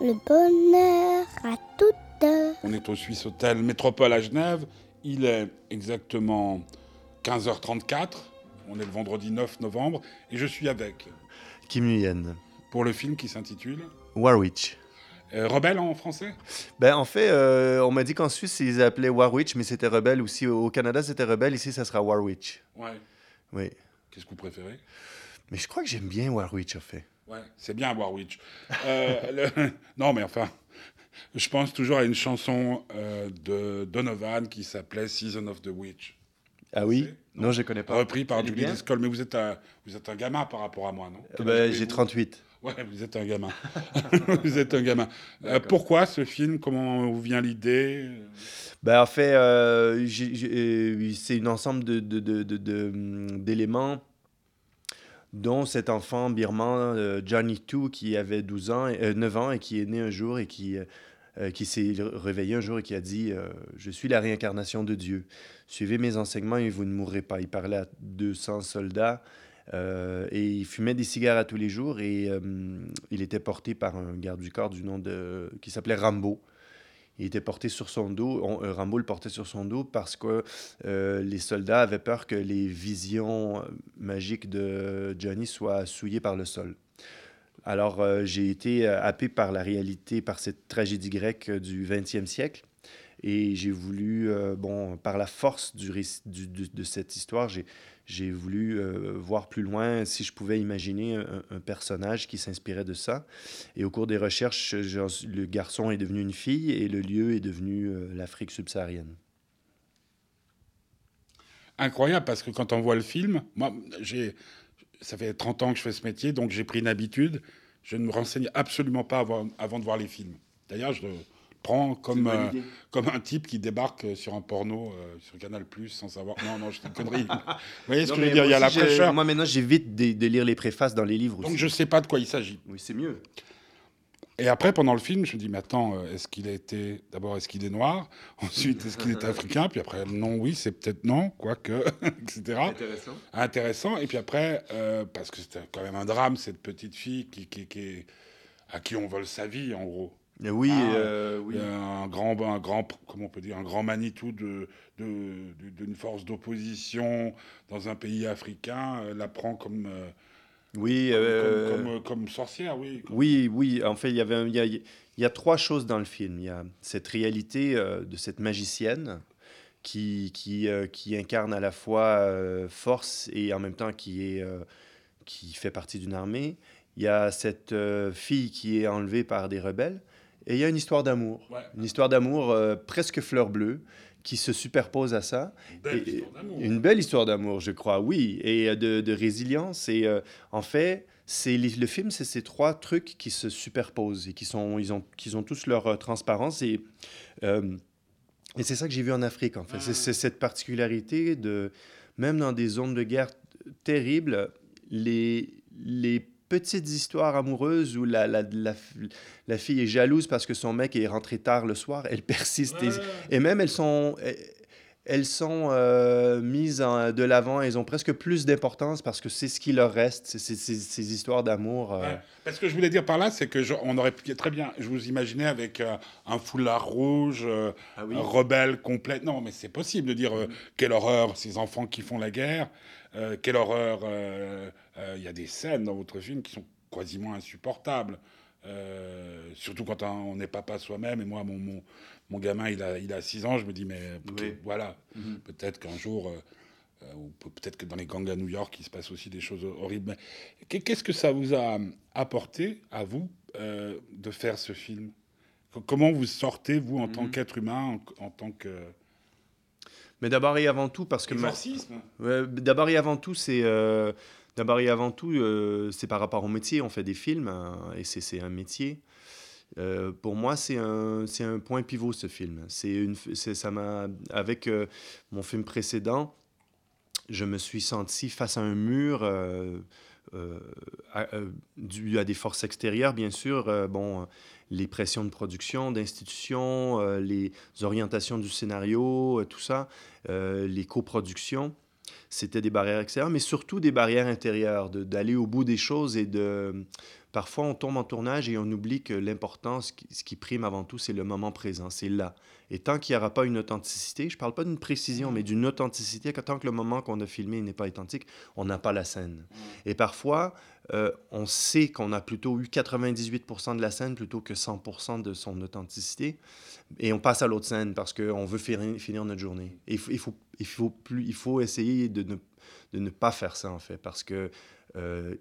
le bonheur à toute heure. On est au Suisse Hôtel Métropole à Genève. Il est exactement 15h34. On est le vendredi 9 novembre. Et je suis avec. Kim Nguyen. Pour le film qui s'intitule Warwich. Euh, Rebelle en français? Ben, en fait, euh, on m'a dit qu'en Suisse, ils appelaient Warwich, mais c'était Rebelle aussi. Au Canada, c'était Rebelle. Ici, ça sera Warwich. Ouais. Oui. Qu'est-ce que vous préférez? Mais je crois que j'aime bien Warwich, en fait. Ouais, c'est bien Warwich. Euh, le- Non, mais enfin, je pense toujours à une chanson euh, de Donovan qui s'appelait Season of the Witch. Ah oui Non. Non, je connais pas. Repris par Julie bien Driscoll. Mais vous êtes, un, vous êtes un gamin par rapport à moi, non? Ben, avez-vous J'ai 38. Ouais, vous êtes un gamin. vous êtes un gamin. Euh, pourquoi ce film? Comment vous vient l'idée? Ben, en fait, euh, euh, c'est un ensemble de- de- de- de- de, hum, d'éléments dont cet enfant birman, euh, Johnny Two, qui avait 12 ans, euh, 9 ans et qui est né un jour et qui, euh, euh, qui s'est réveillé un jour et qui a dit euh, Je suis la réincarnation de Dieu. Suivez mes enseignements et vous ne mourrez pas. Il parlait à 200 soldats euh, et il fumait des cigares tous les jours et euh, il était porté par un garde du corps du nom de qui s'appelait Rambo. Il était porté sur son dos, on- euh, Rambo le portait sur son dos parce que euh, les soldats avaient peur que les visions euh, magiques de Johnny soient souillées par le sol. Alors j'ai été happé par la réalité, par cette tragédie grecque du 20e siècle. Et j'ai voulu, bon, par la force de cette histoire, j'ai, j'ai voulu euh, voir plus loin si je pouvais imaginer un, personnage qui s'inspirait de ça. Et au cours des recherches, le garçon est devenu une fille et le lieu est devenu euh, l'Afrique subsaharienne. Incroyable, parce que quand on voit le film, moi, j'ai, ça fait 30 ans que je fais ce métier, donc j'ai pris une habitude. Je ne me renseigne absolument pas avant, avant de voir les films. D'ailleurs, je prends comme, euh, comme un type qui débarque sur un porno euh, sur Canal Plus sans savoir. Non, non, je dis une connerie. Vous voyez ce que je veux dire Il y a la fraîcheur. Moi maintenant, j'évite de, de lire les préfaces dans les livres aussi. Donc je ne sais pas de quoi il s'agit. Oui, c'est mieux. Et après, pendant le film, je me dis, mais attends, euh, est-ce qu'il a été. D'abord, est-ce qu'il est noir? Ensuite, est-ce qu'il est africain? Puis après, non, oui, c'est peut-être non, quoique, etc. Intéressant. Intéressant. Et puis après, euh, parce que c'était quand même un drame, cette petite fille qui, qui, qui est- à qui on vole sa vie, en gros. Oui, Ah, euh, oui. Un grand, un grand, comment on peut dire, un grand Manitou de, de- de- d'une force d'opposition dans un pays africain euh, la prend comme, euh, oui, comme, euh, comme, comme- comme sorcière, oui. Oui, oui. En fait, il y avait, il y a, il y a trois choses dans le film. Il y a cette réalité de cette magicienne qui, qui, qui incarne à la fois force et en même temps qui, est, qui fait partie d'une armée. Il y a cette fille qui est enlevée par des rebelles. Et il y a une histoire d'amour. Ouais. Une histoire d'amour euh, presque fleur bleue qui se superpose à ça. Belle Et- histoire d'amour. Une belle histoire d'amour, je crois, oui, et euh, de, de résilience. Et euh, en fait, c'est le film, c'est ces trois trucs qui se superposent et qui sont, ils ont, qui ont tous leur transparence. Et, euh, et c'est ça que j'ai vu en Afrique, en fait. C'est- C'est cette particularité de, même dans des zones de guerre terribles, les, les petites histoires amoureuses où la, la, la, la fille est jalouse parce que son mec est rentré tard le soir, elles persistent. Et- et même elles sont, elles- sont euh, mises en- de l'avant, elles ont presque plus d'importance parce que c'est ce qui leur reste, c'est c'est- c'est- ces histoires d'amour. euh. Ouais. Parce que je voulais dire par là, c'est que je- on aurait pu très bien. Je vous imaginais avec euh, un foulard rouge, euh, Ah un rebelle complet. Non, mais c'est possible de dire quelle horreur ces enfants qui font la guerre. euh, quelle horreur. euh, euh, Il y a des scènes dans votre film qui sont quasiment insupportables. Euh, surtout quand on on n'est papa soi-même. Et moi, mon, mon, mon gamin, il a, il a 6 ans. Je me dis, mais Oui. voilà, Mhm. peut-être qu'un jour. euh, euh, ou pe- peut-être que dans les gangs à New York, il se passe aussi des choses horribles. Qu'est-ce que ça vous a apporté, à vous, euh, de faire ce film? Co- Comment vous sortez, vous, en tant Mhm. qu'être humain, en, en tant que... Mais d'abord et avant tout, parce que ma- Exorcisme Ouais, d'abord et avant tout, c'est euh, d'abord et avant tout, euh, c'est par rapport au métier. On fait des films hein, et c'est un métier. Euh, pour moi, c'est un, c'est un point pivot ce film. C'est une, c'est- ça m'a avec euh, mon film précédent, je me suis senti face à un mur. euh, à- dû à des forces extérieures, bien sûr. bon, les pressions de production, d'institutions, les orientations du scénario, tout ça, les coproductions. C'était des barrières extérieures, mais surtout des barrières intérieures, de- d'aller au bout des choses et de... parfois on tombe en tournage et on oublie que l'important, ce qui, prime avant tout, c'est le moment présent, c'est là. Et tant qu'il n'y aura pas une authenticité, je parle pas d'une précision, mais d'une authenticité, tant que le moment qu'on a filmé n'est pas authentique, on n'a pas la scène. Et parfois, euh, on sait qu'on a plutôt eu 98% de la scène plutôt que 100% de son authenticité, et on passe à l'autre scène parce qu'on veut finir, notre journée. Il faut, il faut, il faut, plus, il faut essayer de ne, de ne pas faire ça, en fait, parce que euh,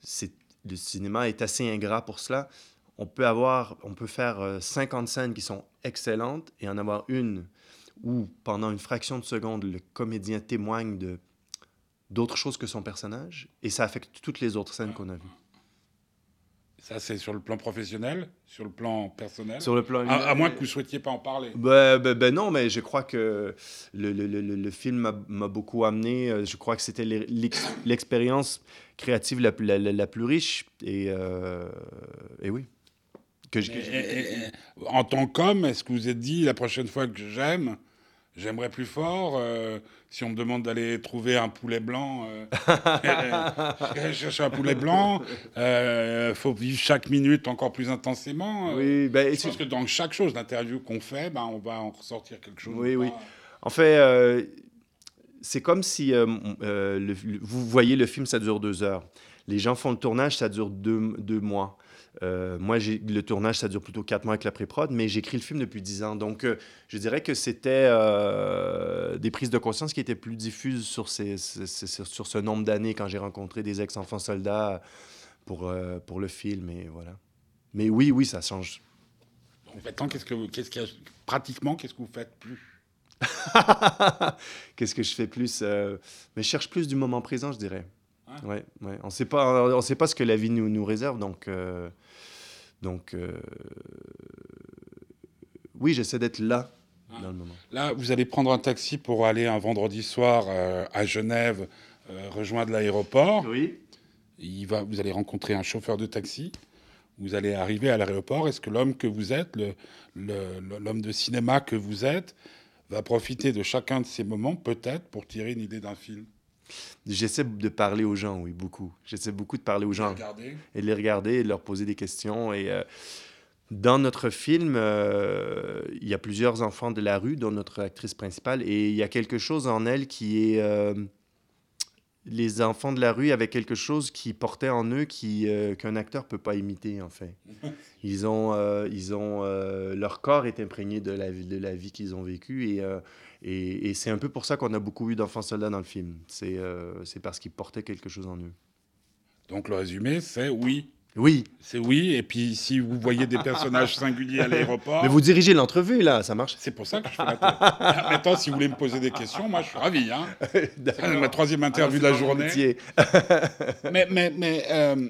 c'est, le cinéma est assez ingrat pour cela. On peut, avoir, on peut faire euh, 50 scènes qui sont excellentes et en avoir une où, pendant une fraction de seconde, le comédien témoigne de d'autres choses que son personnage, et ça affecte toutes les autres scènes qu'on a vues. Ça, c'est sur le plan professionnel, sur le plan personnel. Sur le plan À, à moins que vous souhaitiez pas en parler. Ben, ben- ben non, mais je crois que le, le- le- film m'a- beaucoup amené. Euh, Je crois que c'était l'e- l'ex- l'expérience créative la, plus- la, la- la plus riche. Et, euh, et oui. Que je- que je- Et- et- et- en tant qu'homme, est-ce que vous vous êtes dit la prochaine fois que j'aime, j'aimerais plus fort euh, Si on me demande d'aller trouver un poulet blanc, euh, je cherche un poulet blanc. Il faut vivre chaque minute encore plus intensément. euh. oui, et Je pense que dans chaque chose d'interview qu'on fait, ben, on va en ressortir quelque chose. Oui, ou oui. pas. En fait, euh, c'est comme si euh, euh, le- le- vous voyez le film, ça dure deux heures. Les gens font le tournage, ça dure deux, deux mois. Euh, moi, le tournage, ça dure plutôt quatre mois avec la pré-prod, mais j'écris le film depuis dix ans. Donc, euh, je dirais que c'était euh, des prises de conscience qui étaient plus diffuses sur, ces, ces- ces- sur ce nombre d'années quand j'ai rencontré des ex-enfants soldats pour, pour le film. Et voilà. Mais oui, oui, ça change. Donc maintenant, qu'est-ce que, qu'est-ce a- pratiquement, qu'est-ce que vous faites plus? Qu'est-ce que je fais plus Mais je cherche plus du moment présent, je dirais. Ouais, ouais. On sait pas, on sait pas ce que la vie nous, nous réserve, donc, euh, donc, euh, oui, j'essaie d'être là dans le moment. Là, vous allez prendre un taxi pour aller un vendredi soir euh, à Genève, euh, rejoindre l'aéroport. Oui. Il va, vous allez rencontrer un chauffeur de taxi. Vous allez arriver à l'aéroport. Est-ce que l'homme que vous êtes, le- le- le- l'homme de cinéma que vous êtes, va profiter de chacun de ces moments, peut-être, pour tirer une idée d'un film? J'essaie de parler aux gens, oui, beaucoup. J'essaie beaucoup de parler aux gens Regardez. et de les regarder et de leur poser des questions. Et euh, dans notre film, euh, il y a plusieurs enfants de la rue, dont notre actrice principale, et il y a quelque chose en elle qui est... euh, les enfants de la rue avaient quelque chose qui portait en eux qui euh, qu'un acteur peut pas imiter en fait. Ils ont euh, ils ont euh, leur corps est imprégné de la vie de la vie qu'ils ont vécue et et, et c'est un peu pour ça qu'on a beaucoup eu d'enfants soldats dans le film. C'est euh, c'est parce qu'ils portaient quelque chose en eux. Donc le résumé, c'est oui. Oui, C'est oui. Et puis si vous voyez des personnages singuliers à l'aéroport, mais vous dirigez l'entrevue là, ça marche. c'est pour ça que je fais la tête. Ah, Maintenant, si vous voulez me poser des questions, moi, je suis ravi. Hein. C'est ma troisième interview de la journée. Métier. mais mais, mais euh,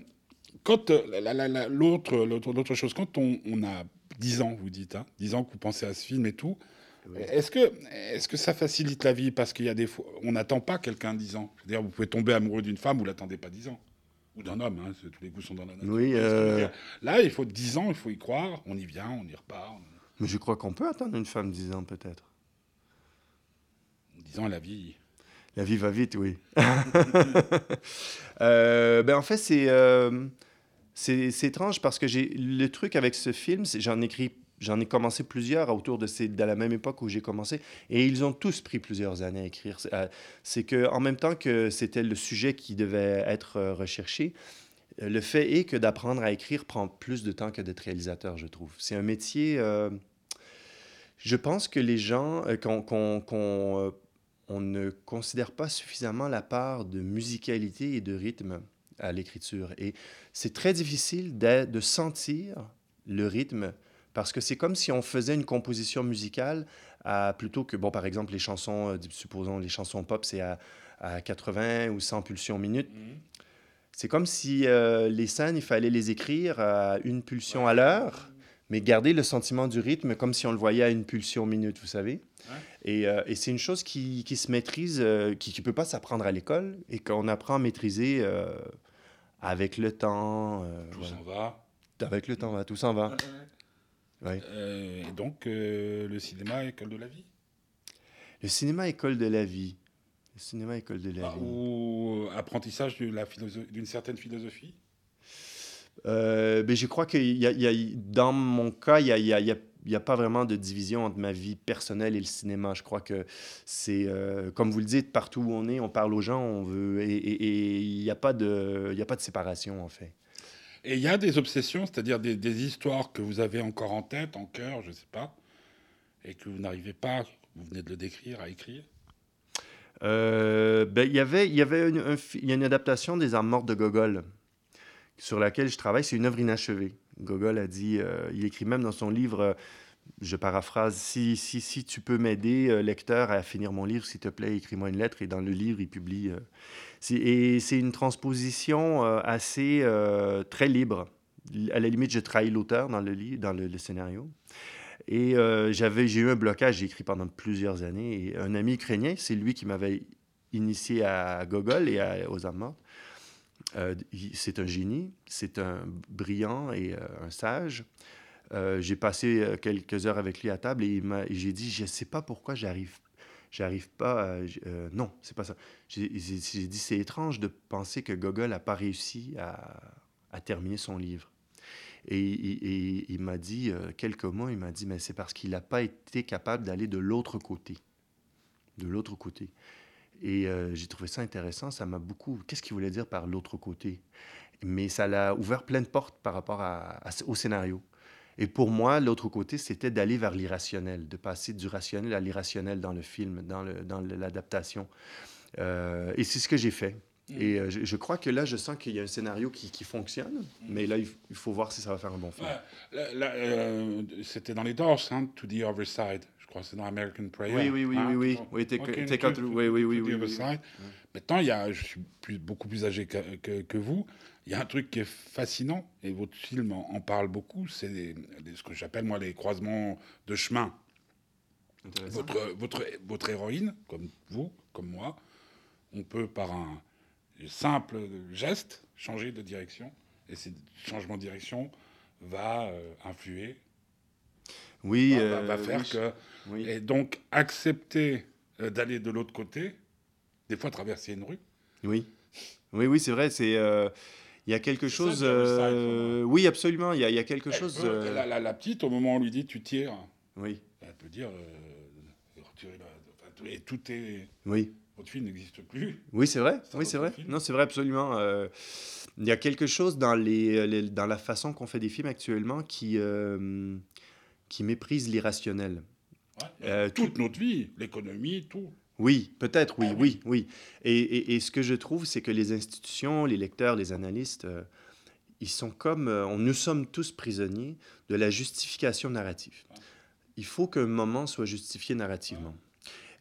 quand euh, la- la- la- l'autre chose, quand on, on a 10 ans, vous dites, hein, 10 ans que vous pensez à ce film et tout, est-ce que, est que ça facilite la vie Parce qu'il y a des fois, on n'attend pas quelqu'un 10 ans? C'est-à-dire, vous pouvez tomber amoureux d'une femme, vous l'attendez pas 10 ans. Ou d'un homme, hein, tous les goûts sont dans la nature. Oui, euh, Là, il faut 10 ans, il faut y croire, on y vient, on y repart. Mais je crois qu'on peut attendre une femme 10 ans peut-être. 10 ans, la vie. La vie va vite, oui. Euh, ben en fait, c'est euh, c'est c'est étrange parce que j'ai le truc avec ce film, c'est j'en ai écrit, j'en ai commencé plusieurs autour de la même époque où j'ai commencé, et ils ont tous pris plusieurs années à écrire. C'est euh, que en même temps que c'était le sujet qui devait être euh, recherché. euh, Le fait est que d'apprendre à écrire prend plus de temps que d'être réalisateur, je trouve. C'est un métier. je pense que les gens, qu'on on ne considère pas suffisamment la part de musicalité et de rythme à l'écriture. Et c'est très difficile de sentir le rythme parce que c'est comme si on faisait une composition musicale à, plutôt que, bon, par exemple, les chansons, euh, supposons les chansons pop, c'est à, à 80 ou 100 pulsions minutes. C'est comme si euh, les scènes, il fallait les écrire à une pulsion à l'heure, mais garder le sentiment du rythme comme si on le voyait à une pulsion minute, vous savez. Ouais. Et, euh, et c'est une chose qui, qui se maîtrise, euh, qui ne peut pas s'apprendre à l'école et qu'on apprend à maîtriser avec le temps. Tout voilà. s'en va. Avec le temps, va, tout s'en va. Euh, et donc, euh, le cinéma, école de la vie? Le cinéma, école de la vie. Le cinéma, école de la Ah, vie. Ou apprentissage d'une certaine philosophie? Euh, ben, je crois que y a, y a, dans mon cas, il n'y a, y a, pas vraiment de division entre ma vie personnelle et le cinéma. Je crois que c'est, euh, comme vous le dites, partout où on est, on parle aux gens, on veut, et il n'y a, pas de, a pas de séparation, en fait. Et il y a des obsessions, c'est-à-dire des, histoires que vous avez encore en tête, en cœur, je ne sais pas, et que vous n'arrivez pas, vous venez de le décrire, à écrire euh, ben, y avait, y avait une, un, y a une adaptation des Armes mortes de Gogol sur laquelle je travaille. C'est une œuvre inachevée. Gogol a dit, euh, il écrit même dans son livre, euh, je paraphrase, si, si, si tu peux m'aider, euh, lecteur, à finir mon livre, s'il te plaît, écris-moi une lettre. Et dans le livre, il publie. Euh, et c'est une transposition euh, assez très libre. À la limite, je trahis l'auteur dans le dans le, scénario. Et j'avais, j'ai eu un blocage, j'ai écrit pendant plusieurs années. Un ami ukrainien, c'est lui qui m'avait initié à Gogol et à, aux âmes mortes. C'est un génie, c'est un brillant et un sage. Euh, j'ai passé euh, quelques heures avec lui à table et, et j'ai dit, je ne sais pas pourquoi j'arrive j'arrive pas à, euh, non c'est pas ça. J'ai dit c'est étrange de penser que Gogol n'a pas réussi à, terminer son livre. Et, il m'a dit euh, quelques mots il m'a dit mais c'est parce qu'il n'a pas été capable d'aller de l'autre côté de l'autre côté. Et euh, j'ai trouvé ça intéressant ça m'a beaucoup qu'est-ce qu'il voulait dire par l'autre côté? Mais ça l'a ouvert plein de portes par rapport au scénario et pour moi, l'autre côté, c'était d'aller vers l'irrationnel, de passer du rationnel à l'irrationnel dans le film, dans l'adaptation. Dans euh, et c'est ce que j'ai fait. Mmh. Et euh, je, je, crois que là, je sens qu'il y a un scénario qui, qui fonctionne, mmh. mais là, il, il, faut voir si ça va faire un bon film. Ouais, euh, c'était dans les Doors, hein, To the Other Side. Je crois c'est dans American Prayer. Oui, oui, oui, hein, oui, oui. oui take, okay, take out, oui, oui, oui, oui, oui, oui. Maintenant, il y a, je suis plus, beaucoup plus âgé que, que, que vous. Il y a un truc qui est fascinant, et votre film en, en parle beaucoup, c'est ce que j'appelle moi les croisements de chemin. Votre, votre, votre héroïne, comme vous, comme moi, on peut par un simple geste changer de direction, et ce changement de direction va euh, influer, oui, va, euh, va faire oui, que... Oui. Et donc accepter euh, d'aller de l'autre côté, des fois traverser une rue. Oui, oui, oui, c'est vrai, c'est... Euh il y a quelque chose. Euh, oui, absolument. Il y a, il y a quelque elle chose. Peut, euh... la, la, la, petite, au moment où on lui dit tu tires, oui. elle peut dire euh, et tout est. Oui. Votre film n'existe plus. Oui, c'est vrai. Oui, c'est vrai. Film. Non, c'est vrai, absolument. Euh, il y a quelque chose dans, les, les dans la façon qu'on fait des films actuellement qui, qui méprise l'irrationnel. Ouais, toute tout... notre vie, l'économie, tout. Oui, peut-être, oui, ah, oui, oui. Et, et, et, ce que je trouve, c'est que les institutions, les lecteurs, les analystes, euh, ils sont comme... Euh, nous sommes tous prisonniers de la justification narrative. Il faut qu'un moment soit justifié narrativement.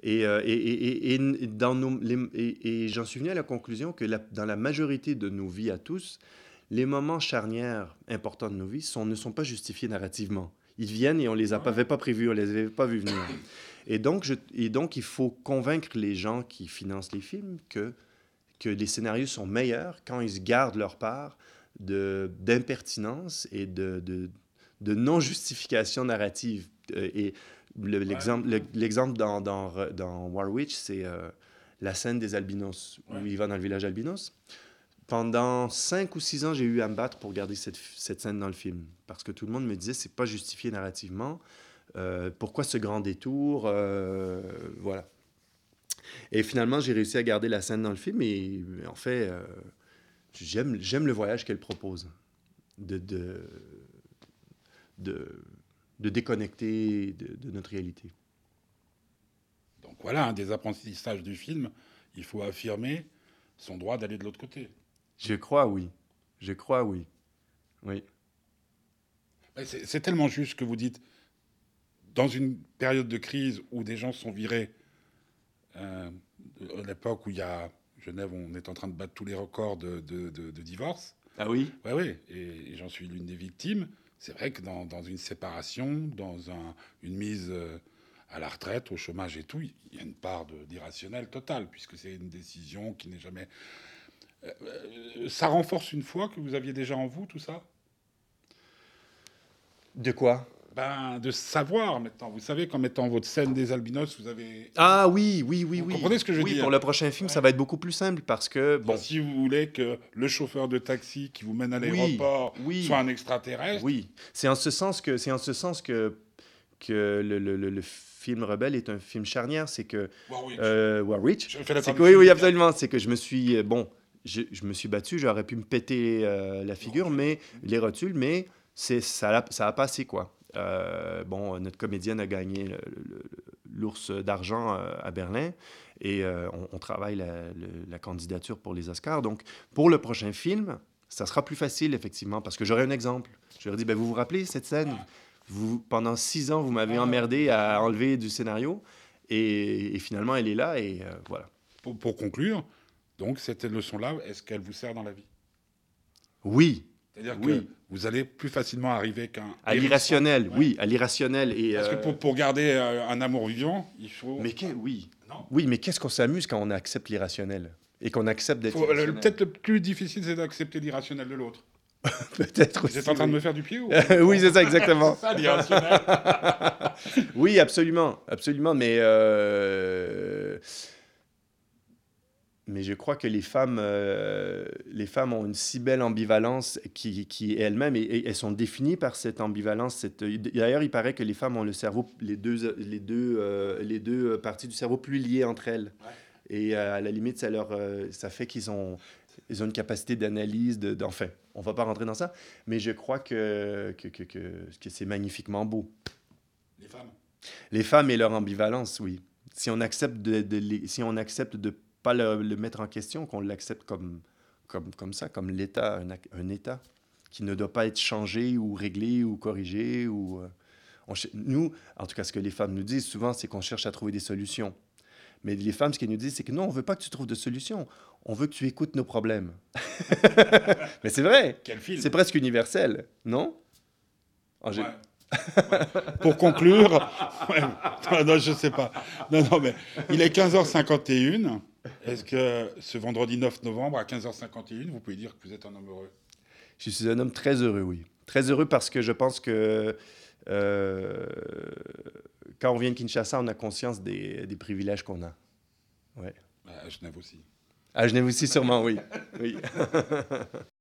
Et, euh, et, et, dans nos, les, et, j'en suis venu à la conclusion que la, dans la majorité de nos vies à tous, les moments charnières importants de nos vies sont, ne sont pas justifiés narrativement. Ils viennent et on les avait pas prévus, on les avait pas vus venir. Et donc, je, et donc, il faut convaincre les gens qui financent les films que, que les scénarios sont meilleurs quand ils se gardent leur part d'impertinence et de, de, de non-justification narrative. Euh, et l'exemple le, l'exemple dans, dans, dans War Witch, c'est euh, la scène des albinos, ouais. où il va dans le village albinos. Pendant cinq ou six ans, j'ai eu à me battre pour garder cette, cette scène dans le film. Parce que tout le monde me disait, c'est pas justifié narrativement. Euh, pourquoi ce grand détour? Euh, Voilà. Et finalement, j'ai réussi à garder la scène dans le film et en fait, euh, j'aime, le voyage qu'elle propose. De, de, de, déconnecter de, notre réalité. Donc voilà, un des apprentissages du film, il faut affirmer son droit d'aller de l'autre côté. Je crois, oui. Je crois, oui. Oui. C'est, tellement juste ce que vous dites dans une période de crise où des gens sont virés, euh, à l'époque où il y a Genève, on est en train de battre tous les records de, de, de, de divorce. Ah oui? Oui, oui, et, et j'en suis l'une des victimes. C'est vrai que dans, dans, une séparation, dans un, une mise euh, à la retraite, au chômage et tout, il y a une part d'irrationnel total, puisque c'est une décision qui n'est jamais... Euh, ça renforce une foi que vous aviez déjà en vous, tout ça? De quoi? Ben, de savoir maintenant. Vous savez qu'en mettant votre scène des albinos, vous avez. Ah oui, oui, oui, Vous oui. comprenez ce que je veux oui, dire pour le prochain film, ça va être beaucoup plus simple parce que, bon, Si vous voulez que le chauffeur de taxi qui vous mène à l'aéroport oui. soit un extraterrestre, oui, c'est en ce sens que, c'est en ce sens que, que le, le- le- le film Rebelle est un film charnière, c'est que Warwick, euh, Warwick, je fais la que, oui, oui, absolument, c'est que je me suis, euh, bon, je, je me suis battu, j'aurais pu me péter euh, la figure, mais les rotules, mais c'est ça, a- ça a passé quoi. Euh, bon, notre comédienne a gagné l'ours d'argent euh, à Berlin et euh, on, on travaille la, le- la candidature pour les Oscars. Donc, pour le prochain film, ça sera plus facile, effectivement, parce que j'aurai un exemple. Je leur dis, ben, vous vous rappelez cette scène? Vous, Pendant six ans, vous m'avez emmerdé à enlever du scénario et, et finalement, elle est là et euh, voilà. pour, pour conclure, donc cette leçon-là, est-ce qu'elle vous sert dans la vie? Oui, C'est-à-dire Oui. que vous allez plus facilement arriver qu'un. à l'irrationnel, Ouais. oui, à l'irrationnel. Et, Parce que euh, pour, pour garder euh, un amour vivant, il faut. Mais qu'est- oui, Non. oui, mais qu'est-ce qu'on s'amuse quand on accepte l'irrationnel et qu'on accepte d'être. Peut-être le plus difficile, c'est d'accepter l'irrationnel de l'autre. Peut-être Vous aussi. êtes en train de me faire du pied ou oui, c'est ça, exactement. C'est ça, l'irrationnel. Oui, absolument, absolument, mais euh, mais je crois que les femmes, euh, les femmes ont une si belle ambivalence qui, qui elles-mêmes, et, elles sont définies par cette ambivalence. Cette... D'ailleurs, il paraît que les femmes ont le cerveau, les deux, les deux, euh, les deux parties du cerveau plus liées entre elles. Et euh, à la limite, ça, leur, ça fait qu'ils ont, ils ont une capacité d'analyse, de. On va pas rentrer dans ça, mais je crois que, que, que, que, que c'est magnifiquement beau. Les femmes. Les femmes et leur ambivalence, oui. Si on accepte de, si on accepte de pas le, le mettre en question, qu'on l'accepte comme, comme, comme ça, comme l'état, un, état qui ne doit pas être changé ou réglé ou corrigé ou euh, on nous, en tout cas, ce que les femmes nous disent souvent, c'est qu'on cherche à trouver des solutions. Mais les femmes, ce qu'elles nous disent, c'est que non, on veut pas que tu trouves de solutions. On veut que tu écoutes nos problèmes. Mais c'est vrai. Quel film C'est presque universel, non? Ouais. Ouais. Pour conclure, ouais, non, non, je sais pas. Non, non, mais il est 15h51. Est-ce que ce vendredi 9 novembre à 15h51, vous pouvez dire que vous êtes un homme heureux? Je suis un homme très heureux, oui. Très heureux parce que je pense que euh, quand on vient de Kinshasa, on a conscience des, des privilèges qu'on a. Ouais. À Genève aussi. À Genève aussi, sûrement, oui. oui.